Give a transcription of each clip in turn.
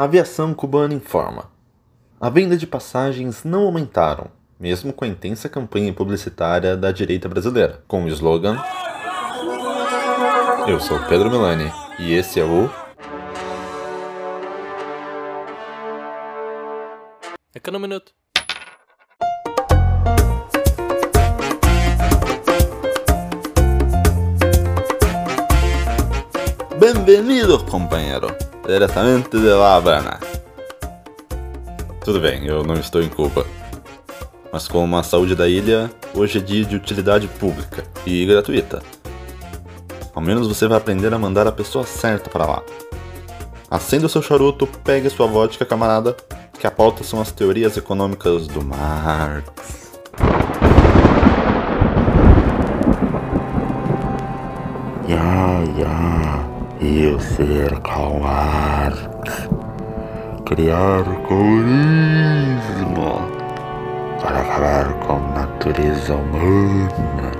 A aviação cubana informa. A venda de passagens não aumentaram, mesmo com a intensa campanha publicitária da direita brasileira, com o slogan Eu sou Pedro Milani e esse é o Fica no minuto. Bem-vindos, companheiro, diretamente de La Habana. Tudo bem, eu não estou em Cuba. Mas como a saúde da ilha, hoje é dia de utilidade pública e gratuita. Ao menos você vai aprender a mandar a pessoa certa para lá. Acenda o seu charuto, pegue sua vodka, camarada, que a pauta são as teorias econômicas do Marx. Ya, ya, eu ser Karl Marx. Criar o comunismo para acabar com a natureza humana,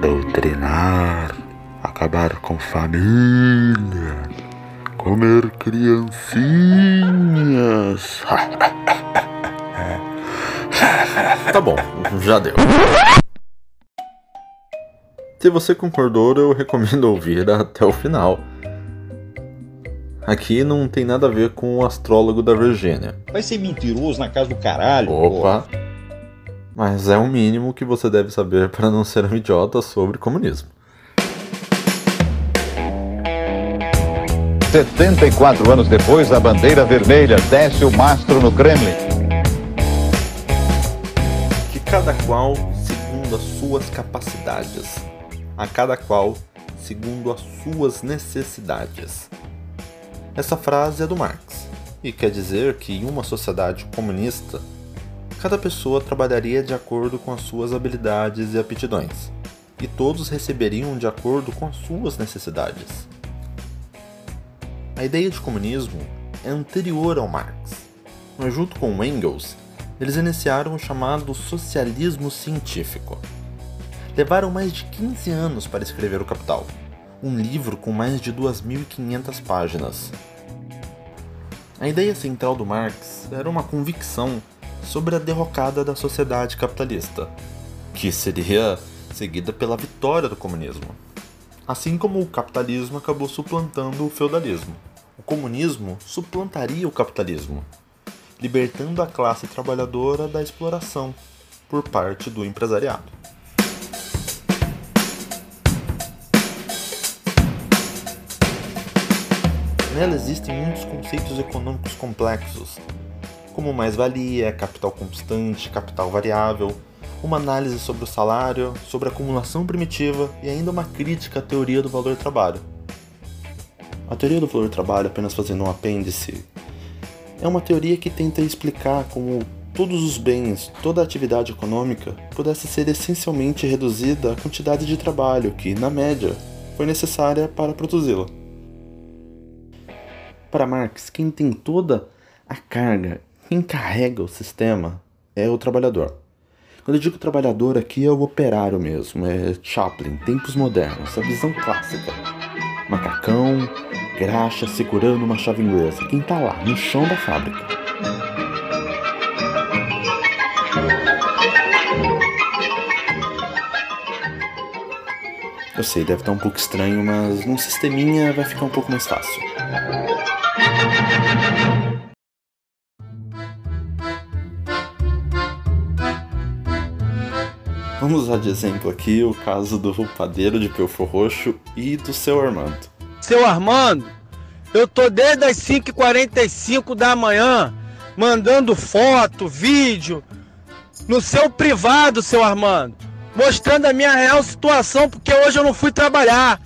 doutrinar, acabar com família, comer criancinhas. Tá bom, já deu. Se você concordou, eu recomendo ouvir até o final. Aqui não tem nada a ver com o astrólogo da Virgínia. Vai ser mentiroso na casa do caralho. Opa! Mas é o mínimo que você deve saber para não ser um idiota sobre comunismo. 74 anos depois, a bandeira vermelha desce o mastro no Kremlin. Que cada qual segundo as suas capacidades, a cada qual segundo as suas necessidades. Essa frase é do Marx e quer dizer que em uma sociedade comunista, cada pessoa trabalharia de acordo com as suas habilidades e aptidões, e todos receberiam de acordo com as suas necessidades. A ideia de comunismo é anterior ao Marx, mas junto com Engels, eles iniciaram o chamado socialismo científico. Levaram mais de 15 anos para escrever O Capital, um livro com mais de 2.500 páginas. A ideia central do Marx era uma convicção sobre a derrocada da sociedade capitalista, que seria seguida pela vitória do comunismo. Assim como o capitalismo acabou suplantando o feudalismo, o comunismo suplantaria o capitalismo, libertando a classe trabalhadora da exploração por parte do empresariado. Nela existem muitos conceitos econômicos complexos, como mais-valia, capital constante, capital variável, uma análise sobre o salário, sobre a acumulação primitiva e ainda uma crítica à teoria do valor-trabalho. A teoria do valor-trabalho, apenas fazendo um apêndice, é uma teoria que tenta explicar como todos os bens, toda a atividade econômica pudesse ser essencialmente reduzida à quantidade de trabalho que, na média, foi necessária para produzi-la. Para Marx, quem tem toda a carga, quem carrega o sistema é o trabalhador. Quando eu digo trabalhador aqui é o operário mesmo, é Chaplin, tempos modernos, a visão clássica. Macacão, graxa segurando uma chave inglesa, quem tá lá, no chão da fábrica. Eu sei, deve estar um pouco estranho, mas num sisteminha vai ficar um pouco mais fácil. Vamos usar de exemplo aqui o caso do padeiro de Pelfor Roxo e do seu Armando. Seu Armando, eu tô desde as 5h45 da manhã mandando foto, vídeo no seu privado, seu Armando, mostrando a minha real situação porque hoje eu não fui trabalhar.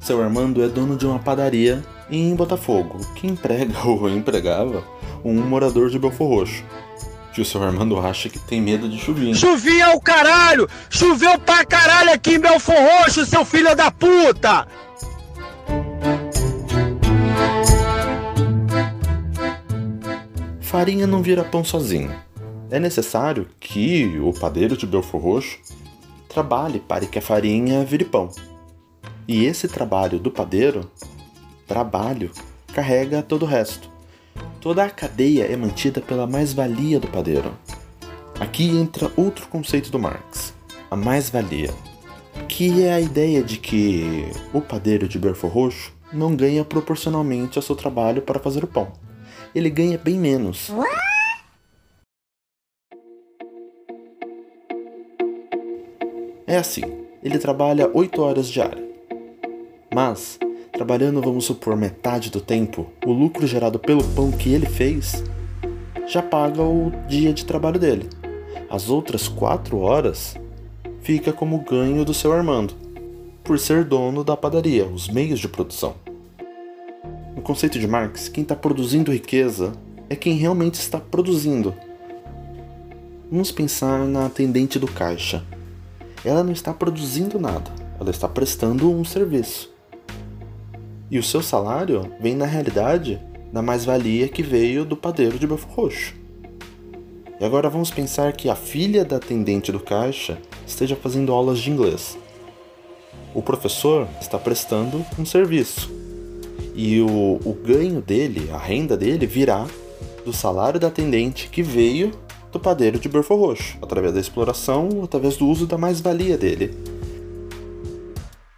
Seu Armando é dono de uma padaria em Botafogo, que emprega ou empregava um morador de Belfor Roxo. Que o seu Armando acha que tem medo de chuvinha. Chuvinha é o caralho! Choveu pra caralho aqui em Belfor Roxo, seu filho da puta! Farinha não vira pão sozinho. É necessário que o padeiro de Belfor Roxo trabalhe para que a farinha vire pão. E esse trabalho do padeiro, trabalho, carrega todo o resto. Toda a cadeia é mantida pela mais-valia do padeiro. Aqui entra outro conceito do Marx, a mais-valia, que é a ideia de que o padeiro de berfo roxo não ganha proporcionalmente ao seu trabalho para fazer o pão. Ele ganha bem menos. É assim, ele trabalha 8 horas diárias. Mas, trabalhando, vamos supor, metade do tempo, o lucro gerado pelo pão que ele fez já paga o dia de trabalho dele. As outras 4 horas fica como ganho do seu Armando, por ser dono da padaria, os meios de produção. No conceito de Marx, quem está produzindo riqueza é quem realmente está produzindo. Vamos pensar na atendente do caixa. Ela não está produzindo nada, ela está prestando um serviço. E o seu salário vem, na realidade, da mais-valia que veio do padeiro de Belfo Roxo. E agora vamos pensar que a filha da atendente do caixa esteja fazendo aulas de inglês. O professor está prestando um serviço. E o, o ganho dele, a renda dele, virá do salário da atendente que veio do padeiro de Belfo Roxo, através da exploração, através do uso da mais-valia dele.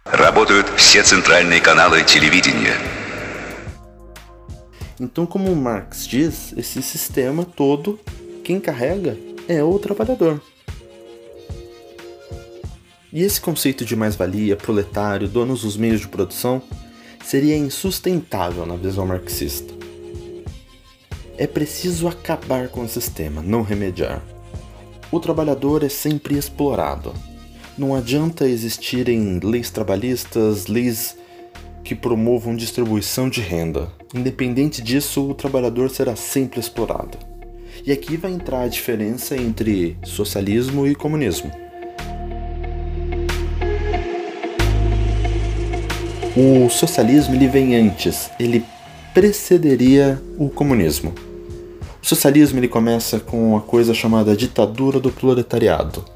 Работают все центральные каналы телевидения. Então, como Marx diz, esse sistema todo, quem carrega é o trabalhador. E esse conceito de mais-valia, proletário, donos dos meios de produção, seria insustentável na visão marxista. É preciso acabar com o sistema, não remediar. O trabalhador é sempre explorado. não adianta existirem leis trabalhistas, leis que promovam distribuição de renda. Independente disso, o trabalhador será sempre explorado. E aqui vai entrar a diferença entre socialismo e comunismo. O socialismo ele vem antes, ele precederia o comunismo. O socialismo ele começa com a coisa chamada ditadura do proletariado,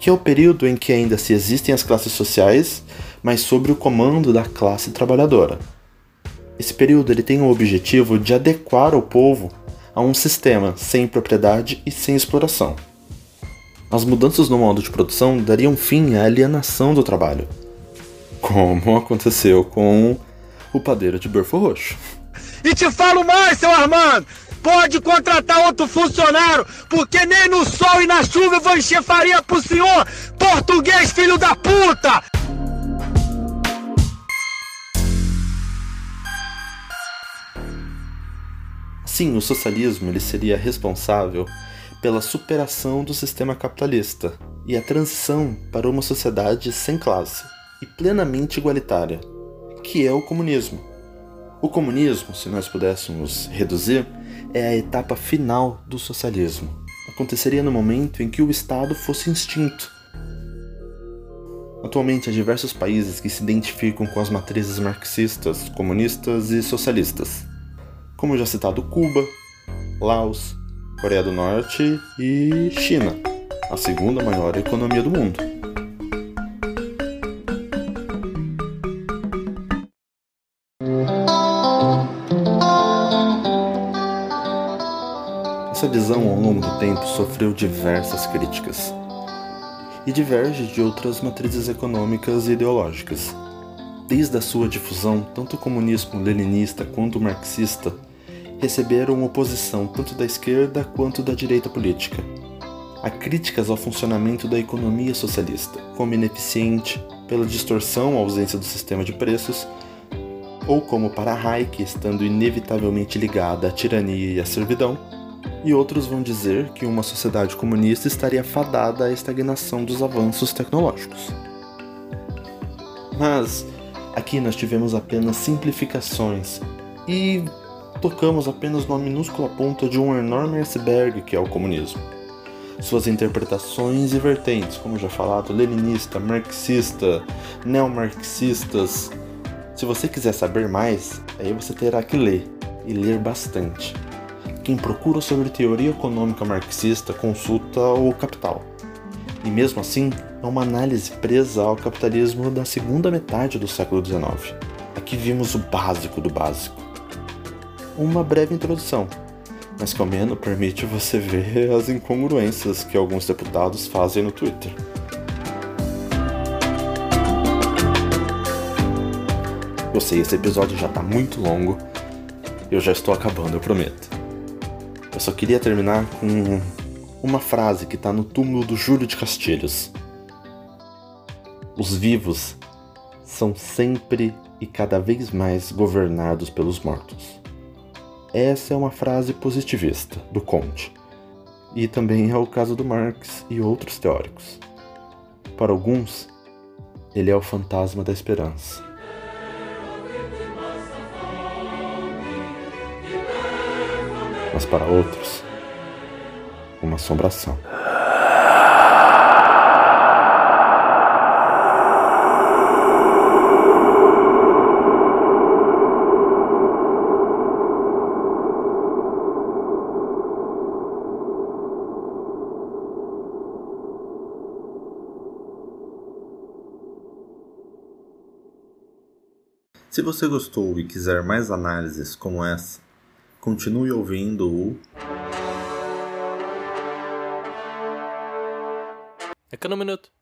que é o período em que ainda se existem as classes sociais, mas sob o comando da classe trabalhadora. Esse período ele tem o objetivo de adequar o povo a um sistema sem propriedade e sem exploração. As mudanças no modo de produção dariam fim à alienação do trabalho, como aconteceu com o padeiro de Berfo Roxo. E te falo mais, seu Armando! Pode contratar outro funcionário, porque nem no sol e na chuva eu vou encher farinha pro senhor! Português, filho da puta! Sim, o socialismo ele seria responsável pela superação do sistema capitalista e a transição para uma sociedade sem classe e plenamente igualitária, que é o comunismo. O comunismo, se nós pudéssemos reduzir, é a etapa final do socialismo. Aconteceria no momento em que o Estado fosse extinto. Atualmente há diversos países que se identificam com as matrizes marxistas, comunistas e socialistas, como já citado Cuba, Laos, Coreia do Norte e China, a segunda maior economia do mundo. Longo tempo, sofreu diversas críticas e diverge de outras matrizes econômicas e ideológicas. Desde a sua difusão, tanto o comunismo leninista quanto o marxista receberam oposição tanto da esquerda quanto da direita política. Há críticas ao funcionamento da economia socialista, como ineficiente, pela distorção ou ausência do sistema de preços, ou como para Hayek estando inevitavelmente ligada à tirania e à servidão, e outros vão dizer que uma sociedade comunista estaria fadada à estagnação dos avanços tecnológicos. Mas aqui nós tivemos apenas simplificações e tocamos apenas numa minúscula ponta de um enorme iceberg que é o comunismo. Suas interpretações e vertentes, como já falado, leninista, marxista, neomarxistas. Se você quiser saber mais, aí você terá que ler, e ler bastante. Quem procura sobre teoria econômica marxista consulta o Capital. E mesmo assim, é uma análise presa ao capitalismo da segunda metade do século XIX. Aqui vimos o básico do básico. Uma breve introdução, mas que ao menos permite você ver as incongruências que alguns deputados fazem no Twitter. Eu sei, esse episódio já tá muito longo. Eu já estou acabando, eu prometo. Eu só queria terminar com uma frase que tá no túmulo do Júlio de Castilhos. Os vivos são sempre e cada vez mais governados pelos mortos. Essa é uma frase positivista do Conte, e também é o caso do Marx e outros teóricos. Para alguns, ele é o fantasma da esperança. Mas para outros, uma assombração. Se você gostou e quiser mais análises como essa, continue ouvindo o Econominuto.